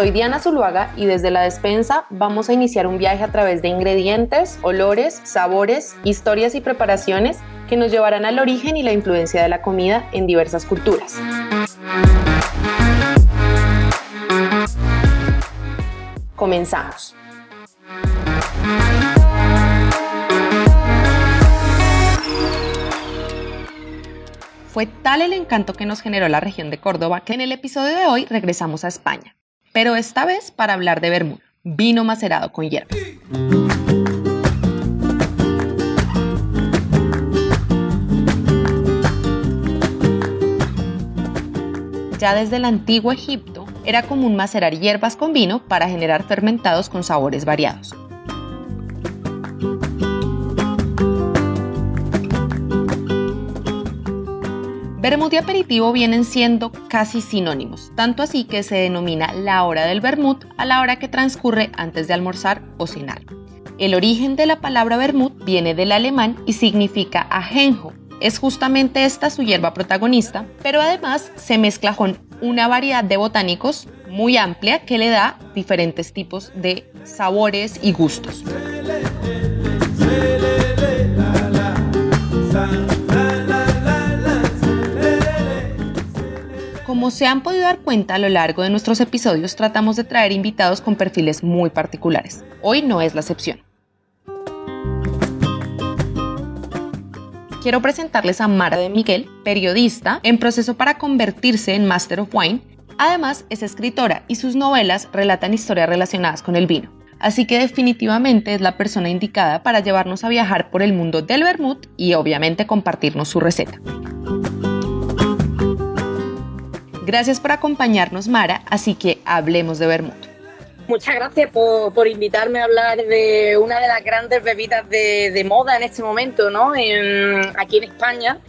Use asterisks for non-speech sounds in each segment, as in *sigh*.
Soy Diana Zuluaga y desde la despensa vamos a iniciar un viaje a través de ingredientes, olores, sabores, historias y preparaciones que nos llevarán al origen y la influencia de la comida en diversas culturas. Comenzamos. Fue tal el encanto que nos generó la región de Córdoba que en el episodio de hoy regresamos a España pero esta vez para hablar de vermut, vino macerado con hierba. Ya desde el antiguo Egipto era común macerar hierbas con vino para generar fermentados con sabores variados. Vermut y aperitivo vienen siendo casi sinónimos, tanto así que se denomina la hora del vermut a la hora que transcurre antes de almorzar o cenar. El origen de la palabra vermut viene del alemán y significa ajenjo. Es justamente esta su hierba protagonista, pero además se mezcla con una variedad de botánicos muy amplia que le da diferentes tipos de sabores y gustos. Como se han podido dar cuenta a lo largo de nuestros episodios, tratamos de traer invitados con perfiles muy particulares. Hoy no es la excepción. Quiero presentarles a Mara de Miguel, periodista en proceso para convertirse en Master of Wine. Además, es escritora y sus novelas relatan historias relacionadas con el vino. Así que definitivamente es la persona indicada para llevarnos a viajar por el mundo del vermut y obviamente compartirnos su receta. Gracias por acompañarnos, Mara, así que hablemos de vermut. Muchas gracias por, invitarme a hablar de una de las grandes bebidas de, moda en este momento, ¿no? aquí en España.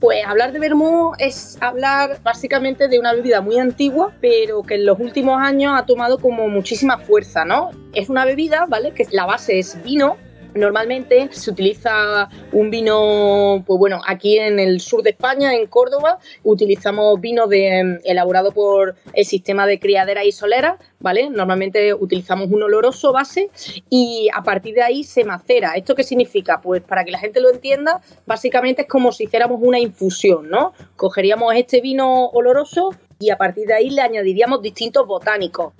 Pues hablar de vermut es hablar básicamente de una bebida muy antigua, pero que en los últimos años ha tomado como muchísima fuerza, ¿no? Es una bebida, ¿vale? Que la base es vino, Normalmente se utiliza un vino, pues bueno, aquí en el sur de España, en Córdoba, utilizamos vino em, elaborado por el sistema de criadera y solera, ¿vale? Normalmente utilizamos un oloroso base y a partir de ahí se macera. ¿Esto qué significa? Pues para que la gente lo entienda, básicamente es como si hiciéramos una infusión, ¿no? Cogeríamos este vino oloroso y a partir de ahí le añadiríamos distintos botánicos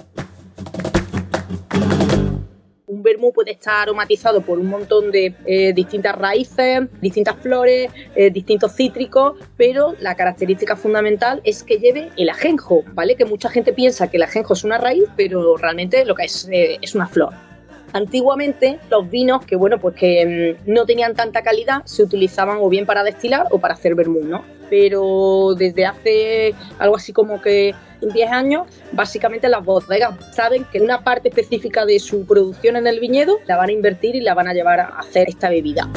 vermú puede estar aromatizado por un montón de eh, distintas raíces, distintas flores, eh, distintos cítricos, pero la característica fundamental es que lleve el ajenjo, ¿vale? Que mucha gente piensa que el ajenjo es una raíz, pero realmente lo que es eh, es una flor. Antiguamente los vinos que bueno pues que mm, no tenían tanta calidad se utilizaban o bien para destilar o para hacer vermú, ¿no? Pero desde hace algo así como que 10 años, básicamente las bodegas saben que una parte específica de su producción en el viñedo la van a invertir y la van a llevar a hacer esta bebida.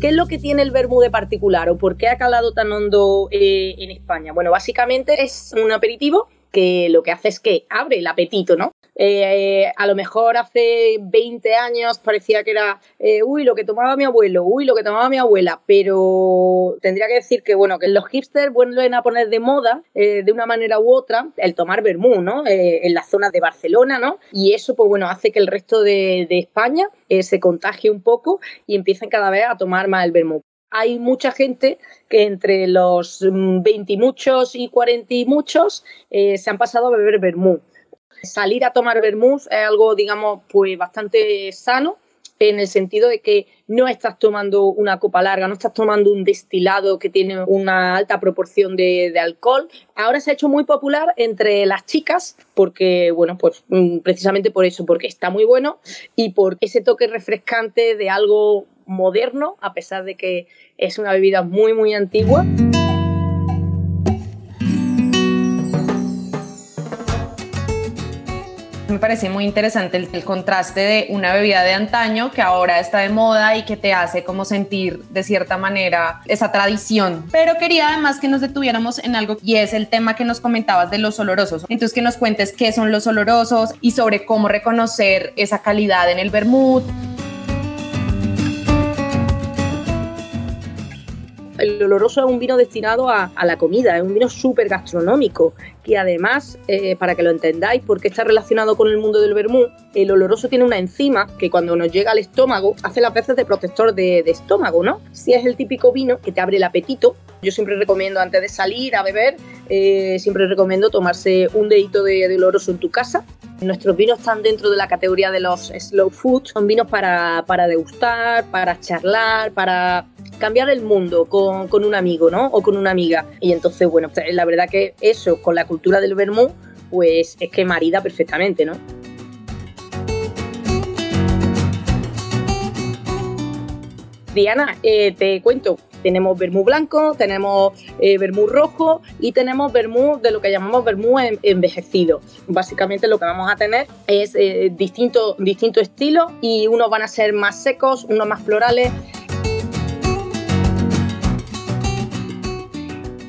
¿Qué es lo que tiene el vermú de particular o por qué ha calado tan hondo eh, en España? Bueno, básicamente es un aperitivo que lo que hace es que abre el apetito, ¿no? Eh, a lo mejor hace 20 años parecía que era, eh, uy, lo que tomaba mi abuelo, uy, lo que tomaba mi abuela, pero tendría que decir que, bueno, que los hipsters vuelven a poner de moda, eh, de una manera u otra, el tomar vermú, ¿no? en la zona de Barcelona, ¿no? Y eso, pues bueno, hace que el resto de, de España se contagie un poco y empiecen cada vez a tomar más el vermú hay mucha gente que entre los 20 y muchos y 40 y muchos eh, se han pasado a beber vermú. Salir a tomar vermú es algo, digamos, pues bastante sano en el sentido de que no estás tomando una copa larga, no estás tomando un destilado que tiene una alta proporción de, alcohol. Ahora se ha hecho muy popular entre las chicas porque, bueno, pues mm, precisamente por eso, porque está muy bueno y por ese toque refrescante de algo moderno, a pesar de que es una bebida muy, muy antigua. Me parece muy interesante el, contraste de una bebida de antaño que ahora está de moda y que te hace como sentir de cierta manera esa tradición. Pero quería además que nos detuviéramos en algo y es el tema que nos comentabas de los olorosos. Entonces que nos cuentes qué son los olorosos y sobre cómo reconocer esa calidad en el vermut. El oloroso es un vino destinado a, la comida, es un vino súper gastronómico, que además, eh, para que lo entendáis, porque está relacionado con el mundo del vermú, el oloroso tiene una enzima que cuando nos llega al estómago hace las veces de protector de, estómago, ¿no? Si es el típico vino que te abre el apetito, yo siempre recomiendo antes de salir a beber, eh, siempre recomiendo tomarse un dedito de, de oloroso en tu casa. Nuestros vinos están dentro de la categoría de los slow food, son vinos para, para degustar, para charlar, para cambiar el mundo con, un amigo, ¿no? O con una amiga. Y entonces, bueno, pues, la verdad que eso con la cultura del vermú, pues es que marida perfectamente, ¿no? Diana, eh, te cuento, tenemos vermú blanco, tenemos eh, vermú rojo y tenemos vermú de lo que llamamos vermú envejecido. Básicamente lo que vamos a tener es eh, distintos distinto estilos y unos van a ser más secos, unos más florales.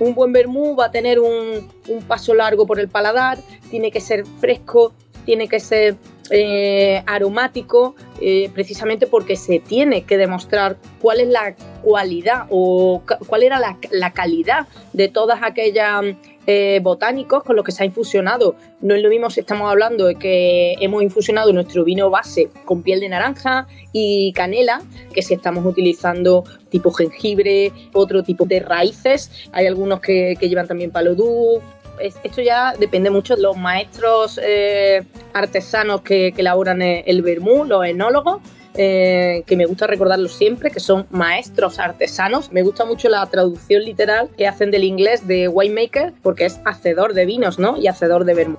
Un buen vermú va a tener un, un paso largo por el paladar, tiene que ser fresco, tiene que ser eh, aromático eh, precisamente porque se tiene que demostrar cuál es la cualidad o cuál era la, calidad de todas aquellas eh, botánicos con los que se ha infusionado. No es lo mismo si estamos hablando de que hemos infusionado nuestro vino base con piel de naranja y canela, que si estamos utilizando tipo jengibre, otro tipo de raíces. Hay algunos que, que llevan también palodú, esto ya depende mucho de los maestros eh, artesanos que, elaboran el vermú, los enólogos. Eh, que me gusta recordarlos siempre, que son maestros artesanos. Me gusta mucho la traducción literal que hacen del inglés de winemaker, porque es hacedor de vinos, ¿no? Y hacedor de vermú.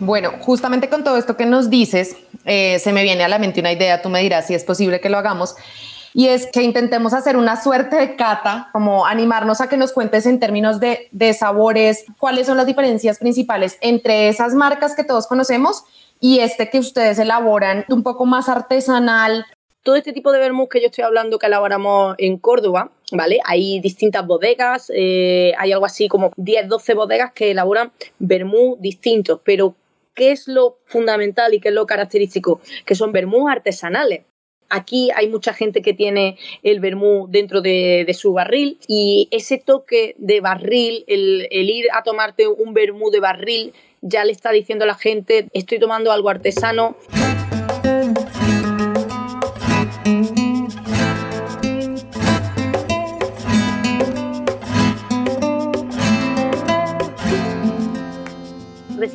Bueno, justamente con todo esto que nos dices, eh, se me viene a la mente una idea, tú me dirás si es posible que lo hagamos y es que intentemos hacer una suerte de cata, como animarnos a que nos cuentes en términos de, sabores, cuáles son las diferencias principales entre esas marcas que todos conocemos y este que ustedes elaboran un poco más artesanal. Todo este tipo de vermouth que yo estoy hablando que elaboramos en Córdoba, ¿vale? Hay distintas bodegas, eh, hay algo así como 10, 12 bodegas que elaboran vermouth distintos, pero ¿qué es lo fundamental y qué es lo característico? Que son vermouth artesanales. Aquí hay mucha gente que tiene el vermú dentro de, su barril y ese toque de barril, el, el ir a tomarte un vermú de barril, ya le está diciendo a la gente, estoy tomando algo artesano.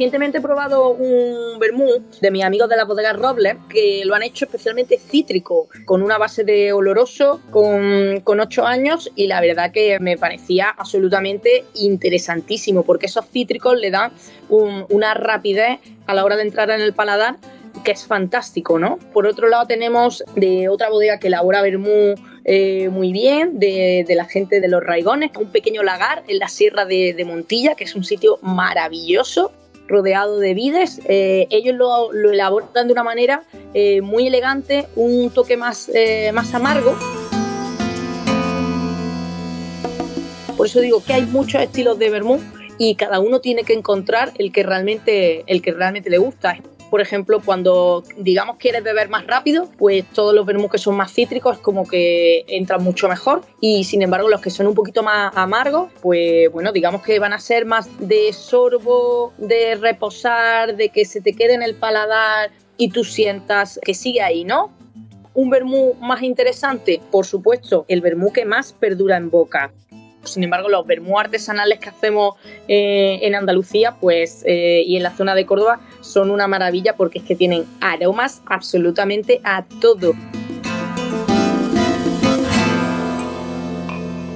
Recientemente he probado un vermú de mis amigos de la bodega Robles que lo han hecho especialmente cítrico, con una base de oloroso, con, con 8 años y la verdad que me parecía absolutamente interesantísimo porque esos cítricos le dan una rapidez a la hora de entrar en el paladar que es fantástico, ¿no? Por otro lado tenemos de otra bodega que elabora vermú eh, muy bien, de, la gente de los Raigones, un pequeño lagar en la Sierra de, de Montilla, que es un sitio maravilloso rodeado de vides. Eh, ellos lo, elaboran de una manera eh, muy elegante, un toque más, eh, más amargo. Por eso digo que hay muchos estilos de vermú y cada uno tiene que encontrar el que realmente, el que realmente le gusta por ejemplo, cuando digamos quieres beber más rápido, pues todos los vermús que son más cítricos como que entran mucho mejor y sin embargo los que son un poquito más amargos, pues bueno, digamos que van a ser más de sorbo, de reposar, de que se te quede en el paladar y tú sientas que sigue ahí, ¿no? Un vermú más interesante, por supuesto, el vermú que más perdura en boca. Sin embargo, los vermú artesanales que hacemos eh, en Andalucía pues, eh, y en la zona de Córdoba son una maravilla porque es que tienen aromas absolutamente a todo.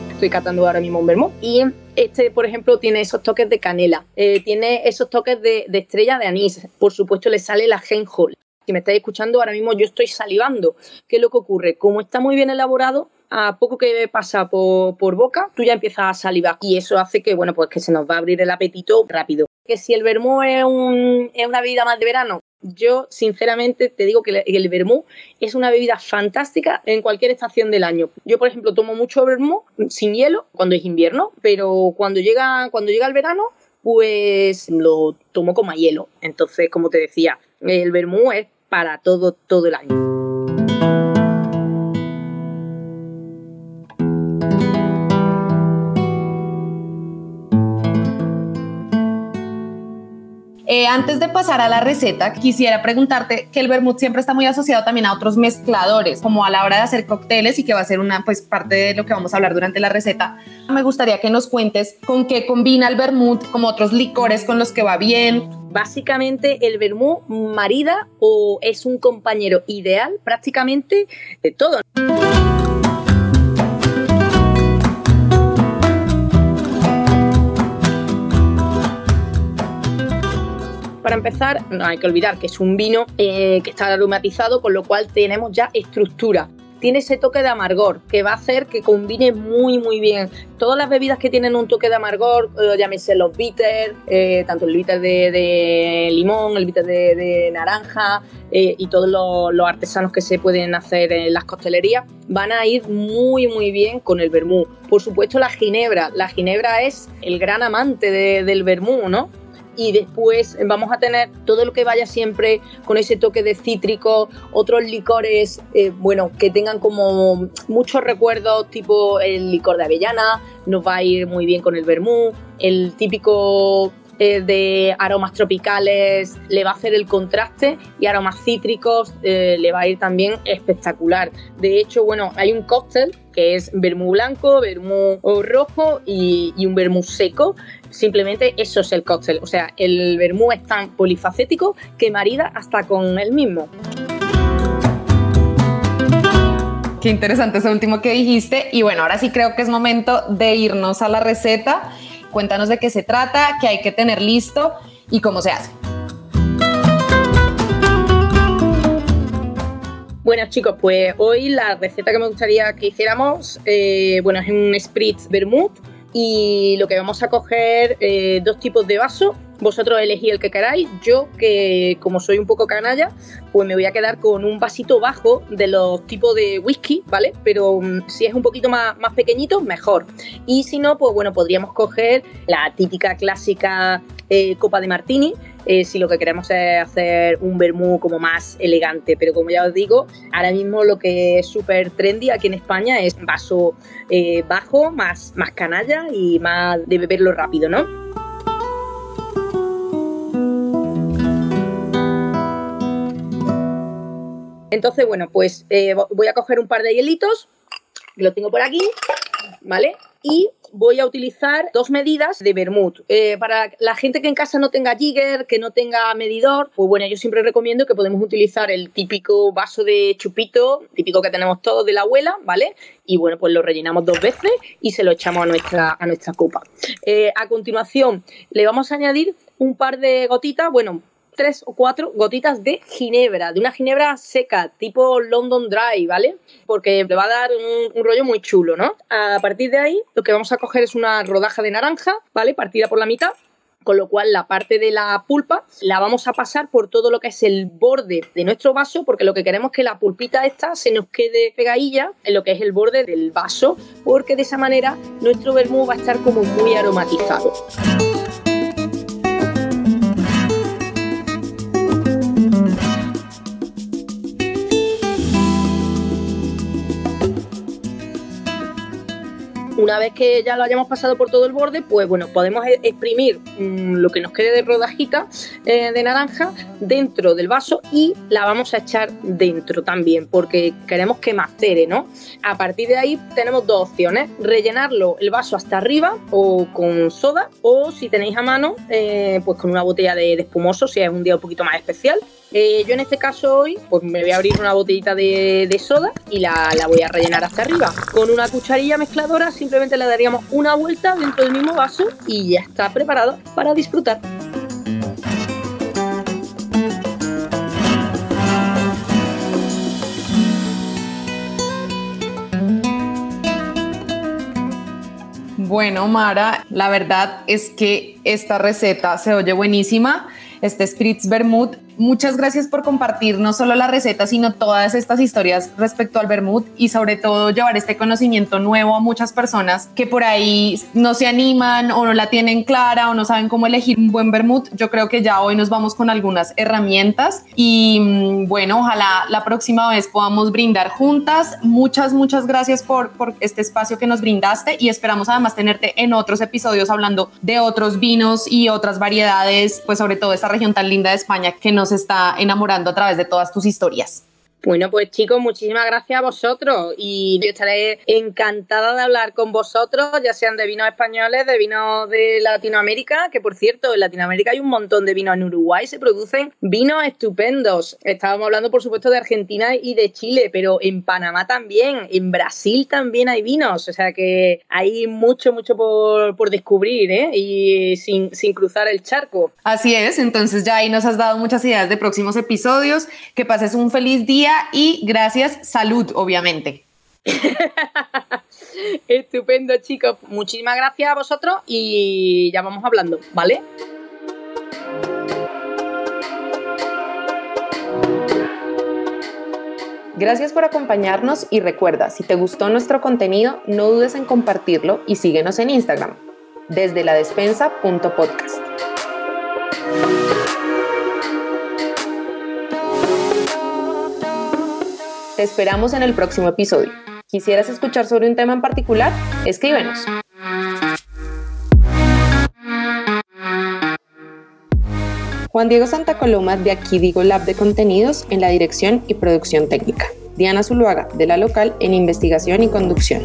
Estoy catando ahora mismo un vermú y este, por ejemplo, tiene esos toques de canela, eh, tiene esos toques de, estrella de anís, por supuesto le sale la genjol. Si me estáis escuchando, ahora mismo yo estoy salivando. ¿Qué es lo que ocurre? Como está muy bien elaborado, a poco que pasa por, por, boca, tú ya empiezas a salivar y eso hace que, bueno, pues que se nos va a abrir el apetito rápido. Que si el vermú es, un, es una bebida más de verano, yo sinceramente te digo que el vermú es una bebida fantástica en cualquier estación del año. Yo, por ejemplo, tomo mucho vermú sin hielo cuando es invierno, pero cuando llega, cuando llega el verano, pues lo tomo como a hielo. Entonces, como te decía, el vermú es para todo, todo el año. Eh, antes de pasar a la receta, quisiera preguntarte que el vermut siempre está muy asociado también a otros mezcladores, como a la hora de hacer cócteles y que va a ser una pues parte de lo que vamos a hablar durante la receta. Me gustaría que nos cuentes con qué combina el vermut, como otros licores con los que va bien. Básicamente el vermut marida o es un compañero ideal prácticamente de todo. Para empezar, no hay que olvidar que es un vino eh, que está aromatizado, con lo cual tenemos ya estructura tiene ese toque de amargor que va a hacer que combine muy muy bien. Todas las bebidas que tienen un toque de amargor, eh, llámese los bitters, eh, tanto el bitter de, limón, el bitter de, naranja y todos los, artesanos que se pueden hacer en las costelerías, van a ir muy muy bien con el vermú. Por supuesto la ginebra, la ginebra es el gran amante del vermú, ¿no? Y después vamos a tener todo lo que vaya siempre con ese toque de cítrico, otros licores, eh, bueno, que tengan como muchos recuerdos, tipo el licor de avellana, nos va a ir muy bien con el vermú, el típico eh, de aromas tropicales le va a hacer el contraste y aromas cítricos eh, le va a ir también espectacular. De hecho, bueno, hay un cóctel que es vermú blanco, vermú rojo y, un vermú seco Simplemente eso es el cóctel. O sea, el vermú es tan polifacético que marida hasta con el mismo. Qué interesante eso último que dijiste. Y bueno, ahora sí creo que es momento de irnos a la receta. Cuéntanos de qué se trata, qué hay que tener listo y cómo se hace. Bueno chicos, pues hoy la receta que me gustaría que hiciéramos, eh, bueno, es un spritz vermouth y lo que vamos a coger eh, dos tipos de vaso. Vosotros elegí el que queráis. Yo, que como soy un poco canalla, pues me voy a quedar con un vasito bajo de los tipos de whisky, ¿vale? Pero mm, si es un poquito más, más pequeñito, mejor. Y si no, pues bueno, podríamos coger la típica clásica eh, copa de martini eh, si lo que queremos es hacer un vermú como más elegante. Pero como ya os digo, ahora mismo lo que es súper trendy aquí en España es vaso eh, bajo, más, más canalla y más de beberlo rápido, ¿no? Entonces, bueno, pues voy a coger un par de hielitos, lo tengo por aquí, ¿vale? Y voy a utilizar dos medidas de vermut. Eh, para la gente que en casa no tenga jigger, que no tenga medidor, pues bueno, yo siempre recomiendo que podemos utilizar el típico vaso de chupito, típico que tenemos todos de la abuela, ¿vale? Y bueno, pues lo rellenamos dos veces y se lo echamos a nuestra, a nuestra copa. Eh, a continuación, le vamos a añadir un par de gotitas, bueno, tres o cuatro gotitas de ginebra, de una ginebra seca, tipo London Dry, ¿vale? Porque le va a dar un, rollo muy chulo, ¿no? A partir de ahí, lo que vamos a coger es una rodaja de naranja, ¿vale? Partida por la mitad con lo cual la parte de la pulpa la vamos a pasar por todo lo que es el borde de nuestro vaso, porque lo que queremos es que la pulpita esta se nos quede pegadilla en lo que es el borde del vaso, porque de esa manera nuestro vermú va a estar como muy aromatizado. Una vez que ya lo hayamos pasado por todo el borde, pues bueno, podemos e-, exprimir mm, lo que nos quede de rodajita eh, de naranja dentro del vaso y la vamos a echar dentro también, porque queremos que macere, ¿no? A partir de ahí tenemos dos opciones, rellenarlo el vaso hasta arriba o con soda, o si tenéis a mano, eh, pues con una botella de, espumoso, si es un día un poquito más especial. Eh, yo en este caso hoy, pues me voy a abrir una botellita de, soda y la, la, voy a rellenar hasta arriba. Con una cucharilla mezcladora simplemente le daríamos una vuelta dentro del mismo vaso y ya está preparado para disfrutar. Bueno, Mara, la verdad es que esta receta se oye buenísima. Este Spritz Vermouth Muchas gracias por compartir no solo la receta, sino todas estas historias respecto al vermut y sobre todo llevar este conocimiento nuevo a muchas personas que por ahí no se animan o no la tienen clara o no saben cómo elegir un buen vermut. Yo creo que ya hoy nos vamos con algunas herramientas y mm, bueno, ojalá la próxima vez podamos brindar juntas. Muchas, muchas gracias por, por este espacio que nos brindaste y esperamos además tenerte en otros episodios hablando de otros vinos y otras variedades, pues sobre todo esta región tan linda de España que nos está enamorando a través de todas tus historias. Bueno, pues chicos, muchísimas gracias a vosotros y yo estaré encantada de hablar con vosotros, ya sean de vinos españoles, de vinos de Latinoamérica, que por cierto, en Latinoamérica hay un montón de vinos, en Uruguay se producen vinos estupendos. Estábamos hablando, por supuesto, de Argentina y de Chile, pero en Panamá también, en Brasil también hay vinos, o sea que hay mucho, mucho por, por descubrir, ¿eh? Y sin, sin cruzar el charco. Así es, entonces ya ahí nos has dado muchas ideas de próximos episodios, que pases un feliz día y gracias, salud, obviamente. *laughs* Estupendo, chicos. Muchísimas gracias a vosotros y ya vamos hablando, ¿vale? Gracias por acompañarnos y recuerda, si te gustó nuestro contenido, no dudes en compartirlo y síguenos en Instagram, desde la despensa.podcast. Te esperamos en el próximo episodio. ¿Quisieras escuchar sobre un tema en particular? Escríbenos. Juan Diego Santa Coloma de Aquí Digo Lab de Contenidos en la dirección y producción técnica. Diana Zuluaga de la local en investigación y conducción.